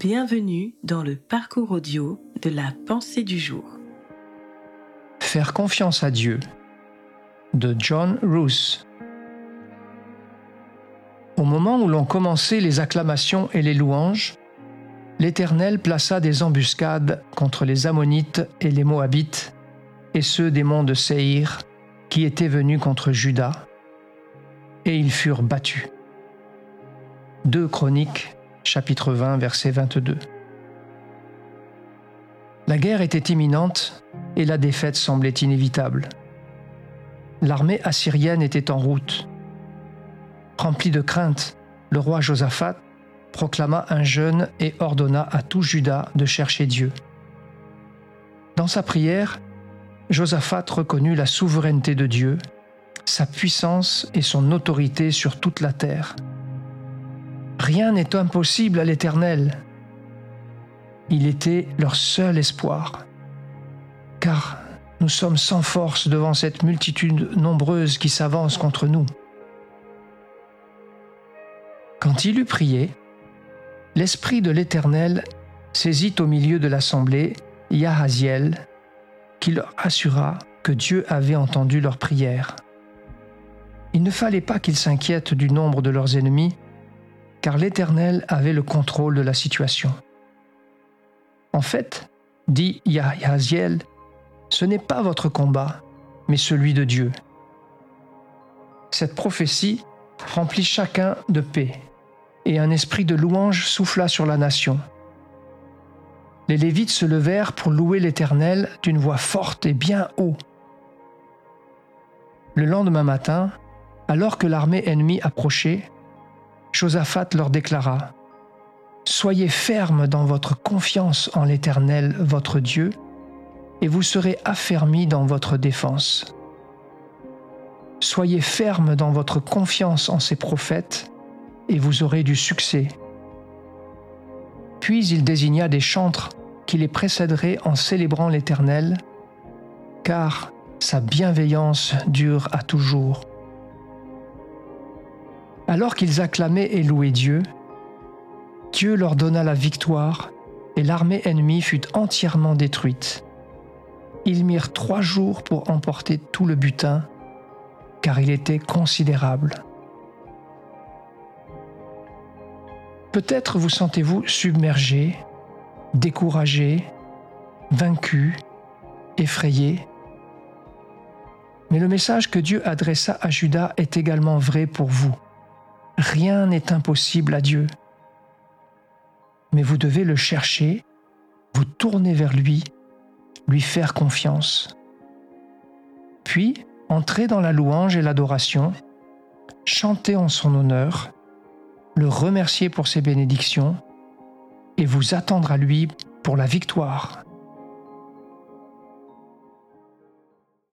Bienvenue dans le parcours audio de la pensée du jour. Faire confiance à Dieu de John Roos. Au moment où l'on commençait les acclamations et les louanges, l'Éternel plaça des embuscades contre les Ammonites et les Moabites et ceux des monts de Séhir qui étaient venus contre Juda, et ils furent battus. 2 Chroniques chapitre 20, verset 22. La guerre était imminente et la défaite semblait inévitable. L'armée assyrienne était en route. Rempli de crainte, le roi Josaphat proclama un jeûne et ordonna à tout Juda de chercher Dieu. Dans sa prière, Josaphat reconnut la souveraineté de Dieu, sa puissance et son autorité sur toute la terre. Rien n'est impossible à l'Éternel. Il était leur seul espoir. Car nous sommes sans force devant cette multitude nombreuse qui s'avance contre nous. Quand il eut prié, l'Esprit de l'Éternel saisit au milieu de l'assemblée Yahaziel, qui leur assura que Dieu avait entendu leur prière. Il ne fallait pas qu'ils s'inquiètent du nombre de leurs ennemis, car l'Éternel avait le contrôle de la situation. En fait, dit Yahaziel, ce n'est pas votre combat, mais celui de Dieu. Cette prophétie remplit chacun de paix, et un esprit de louange souffla sur la nation. Les Lévites se levèrent pour louer l'Éternel d'une voix forte et bien haut. Le lendemain matin, alors que l'armée ennemie approchait, Josaphat leur déclara, Soyez fermes dans votre confiance en l'Éternel, votre Dieu, et vous serez affermis dans votre défense. Soyez fermes dans votre confiance en ses prophètes, et vous aurez du succès. Puis il désigna des chantres qui les précéderaient en célébrant l'Éternel, car sa bienveillance dure à toujours. Alors qu'ils acclamaient et louaient Dieu, Dieu leur donna la victoire et l'armée ennemie fut entièrement détruite. Ils mirent trois jours pour emporter tout le butin, car il était considérable. Peut-être vous sentez-vous submergé, découragé, vaincu, effrayé. Mais le message que Dieu adressa à Judas est également vrai pour vous. Rien n'est impossible à Dieu. Mais vous devez le chercher, vous tourner vers lui, lui faire confiance. Puis, entrez dans la louange et l'adoration, chantez en son honneur, le remercier pour ses bénédictions et vous attendre à lui pour la victoire.